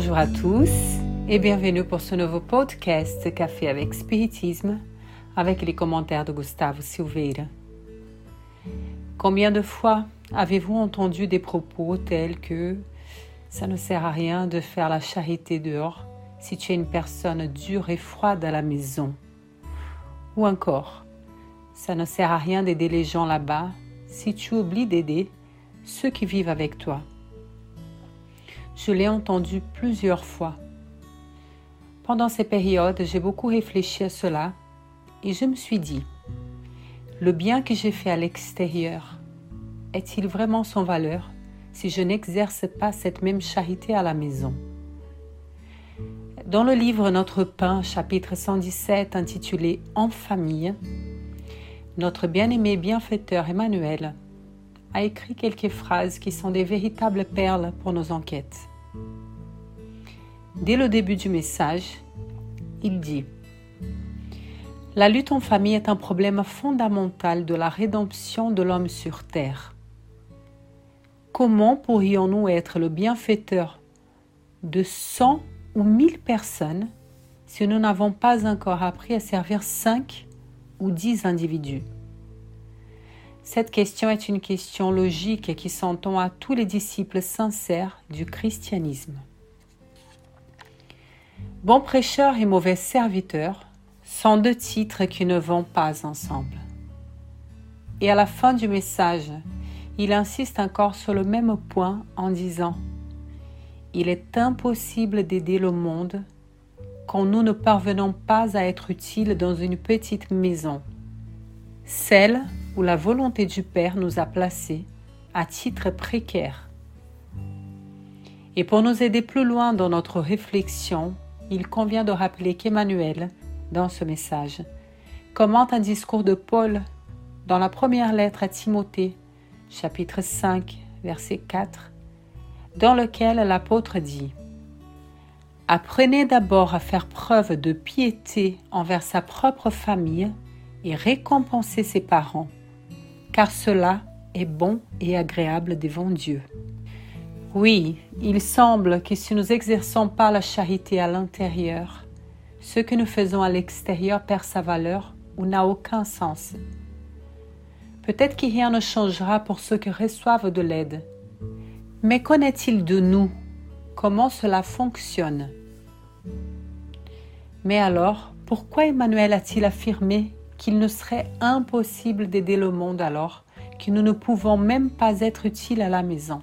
Bonjour à tous et bienvenue pour ce nouveau podcast Café avec Spiritisme avec les commentaires de Gustavo Silveira. Combien de fois avez-vous entendu des propos tels que ça ne sert à rien de faire la charité dehors si tu es une personne dure et froide à la maison Ou encore, ça ne sert à rien d'aider les gens là-bas si tu oublies d'aider ceux qui vivent avec toi. Je l'ai entendu plusieurs fois. Pendant ces périodes, j'ai beaucoup réfléchi à cela et je me suis dit, le bien que j'ai fait à l'extérieur est-il vraiment sans valeur si je n'exerce pas cette même charité à la maison? Dans le livre Notre pain, chapitre 117, intitulé En famille, notre bien-aimé bienfaiteur Emmanuel a écrit quelques phrases qui sont des véritables perles pour nos enquêtes. Dès le début du message, il dit La lutte en famille est un problème fondamental de la rédemption de l'homme sur terre. Comment pourrions-nous être le bienfaiteur de cent ou mille personnes si nous n'avons pas encore appris à servir cinq ou dix individus? Cette question est une question logique qui s'entend à tous les disciples sincères du christianisme. Bon prêcheur et mauvais serviteur sont deux titres qui ne vont pas ensemble. Et à la fin du message, il insiste encore sur le même point en disant Il est impossible d'aider le monde quand nous ne parvenons pas à être utiles dans une petite maison, celle où la volonté du Père nous a placés à titre précaire. Et pour nous aider plus loin dans notre réflexion, il convient de rappeler qu'Emmanuel, dans ce message, commente un discours de Paul dans la première lettre à Timothée, chapitre 5, verset 4, dans lequel l'apôtre dit Apprenez d'abord à faire preuve de piété envers sa propre famille et récompenser ses parents, car cela est bon et agréable devant Dieu. Oui, il semble que si nous exerçons pas la charité à l'intérieur, ce que nous faisons à l'extérieur perd sa valeur ou n'a aucun sens. Peut-être que rien ne changera pour ceux qui reçoivent de l'aide. Mais qu'en est-il de nous Comment cela fonctionne? Mais alors, pourquoi Emmanuel a-t-il affirmé qu'il ne serait impossible d'aider le monde alors que nous ne pouvons même pas être utiles à la maison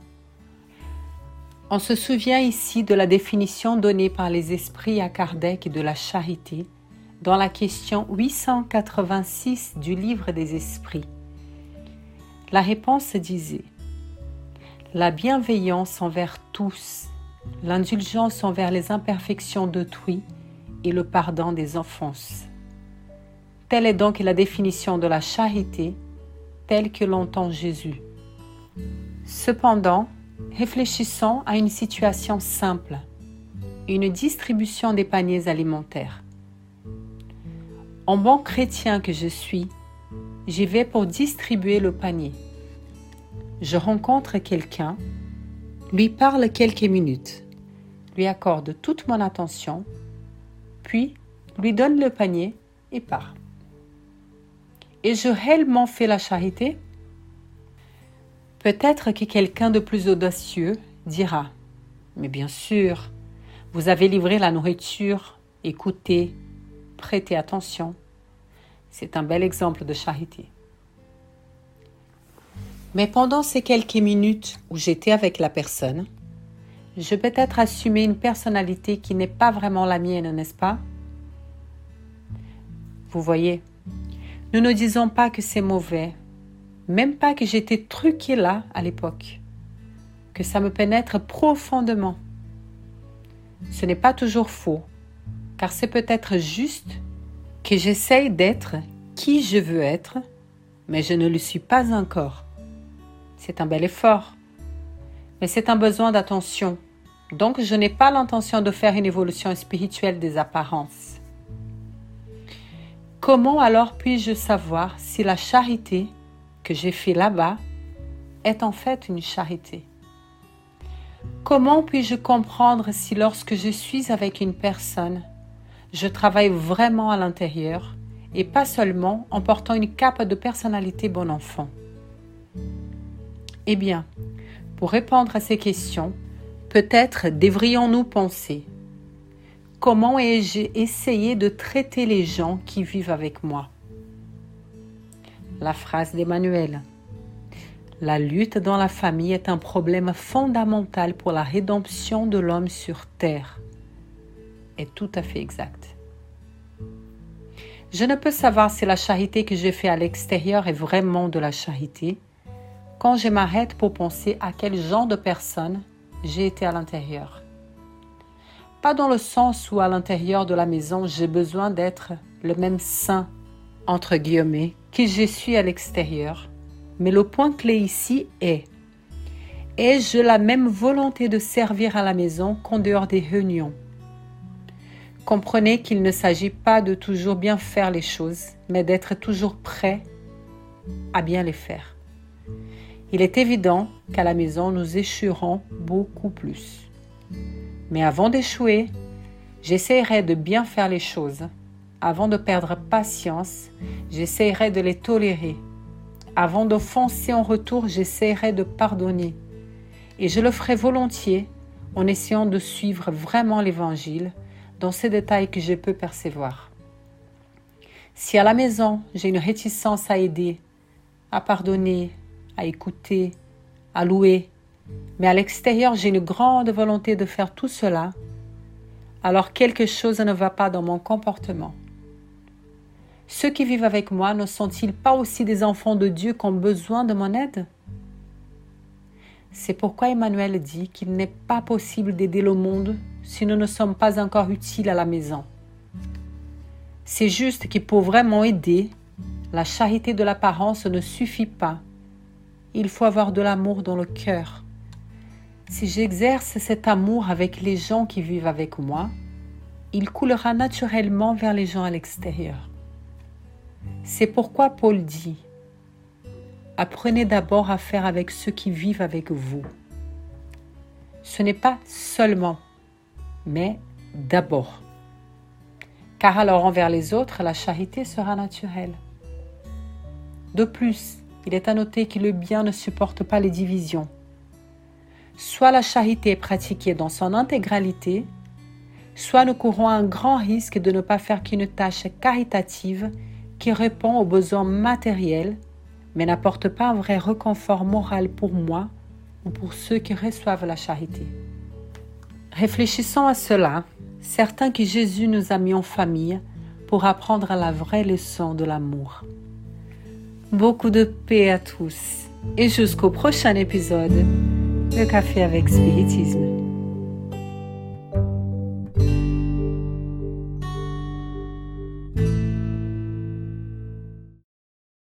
on se souvient ici de la définition donnée par les esprits à Kardec de la charité dans la question 886 du livre des esprits. La réponse disait La bienveillance envers tous, l'indulgence envers les imperfections d'autrui et le pardon des offenses. Telle est donc la définition de la charité telle que l'entend Jésus. Cependant, Réfléchissons à une situation simple, une distribution des paniers alimentaires. En bon chrétien que je suis, j'y vais pour distribuer le panier. Je rencontre quelqu'un, lui parle quelques minutes, lui accorde toute mon attention, puis lui donne le panier et part. Et je réellement fait la charité Peut-être que quelqu'un de plus audacieux dira Mais bien sûr, vous avez livré la nourriture, écoutez, prêtez attention. C'est un bel exemple de charité. Mais pendant ces quelques minutes où j'étais avec la personne, je peux être assumer une personnalité qui n'est pas vraiment la mienne, n'est-ce pas? Vous voyez, nous ne disons pas que c'est mauvais même pas que j'étais truqué là à l'époque, que ça me pénètre profondément. Ce n'est pas toujours faux, car c'est peut-être juste que j'essaye d'être qui je veux être, mais je ne le suis pas encore. C'est un bel effort, mais c'est un besoin d'attention. Donc je n'ai pas l'intention de faire une évolution spirituelle des apparences. Comment alors puis-je savoir si la charité que j'ai fait là-bas est en fait une charité? Comment puis-je comprendre si lorsque je suis avec une personne, je travaille vraiment à l'intérieur et pas seulement en portant une cape de personnalité bon enfant? Eh bien, pour répondre à ces questions, peut-être devrions-nous penser comment ai-je essayé de traiter les gens qui vivent avec moi? La phrase d'Emmanuel. La lutte dans la famille est un problème fondamental pour la rédemption de l'homme sur terre. Est tout à fait exact. Je ne peux savoir si la charité que je fais à l'extérieur est vraiment de la charité quand je m'arrête pour penser à quel genre de personne j'ai été à l'intérieur. Pas dans le sens où à l'intérieur de la maison j'ai besoin d'être le même saint, entre guillemets, que je suis à l'extérieur, mais le point clé ici est Ai-je la même volonté de servir à la maison qu'en dehors des réunions? Comprenez qu'il ne s'agit pas de toujours bien faire les choses, mais d'être toujours prêt à bien les faire. Il est évident qu'à la maison, nous échouerons beaucoup plus. Mais avant d'échouer, j'essaierai de bien faire les choses. Avant de perdre patience, j'essaierai de les tolérer avant d'offenser en retour, j'essaierai de pardonner. Et je le ferai volontiers en essayant de suivre vraiment l'Évangile dans ces détails que je peux percevoir. Si à la maison j'ai une réticence à aider, à pardonner, à écouter, à louer, mais à l'extérieur j'ai une grande volonté de faire tout cela, alors quelque chose ne va pas dans mon comportement. Ceux qui vivent avec moi ne sont-ils pas aussi des enfants de Dieu qui ont besoin de mon aide? C'est pourquoi Emmanuel dit qu'il n'est pas possible d'aider le monde si nous ne sommes pas encore utiles à la maison. C'est juste qu'il pour vraiment aider, la charité de l'apparence ne suffit pas. Il faut avoir de l'amour dans le cœur. Si j'exerce cet amour avec les gens qui vivent avec moi, il coulera naturellement vers les gens à l'extérieur. C'est pourquoi Paul dit, apprenez d'abord à faire avec ceux qui vivent avec vous. Ce n'est pas seulement, mais d'abord. Car alors envers les autres, la charité sera naturelle. De plus, il est à noter que le bien ne supporte pas les divisions. Soit la charité est pratiquée dans son intégralité, soit nous courons un grand risque de ne pas faire qu'une tâche caritative qui répond aux besoins matériels, mais n'apporte pas un vrai reconfort moral pour moi ou pour ceux qui reçoivent la charité. Réfléchissons à cela, certains que Jésus nous a mis en famille pour apprendre la vraie leçon de l'amour. Beaucoup de paix à tous et jusqu'au prochain épisode de Café avec Spiritisme.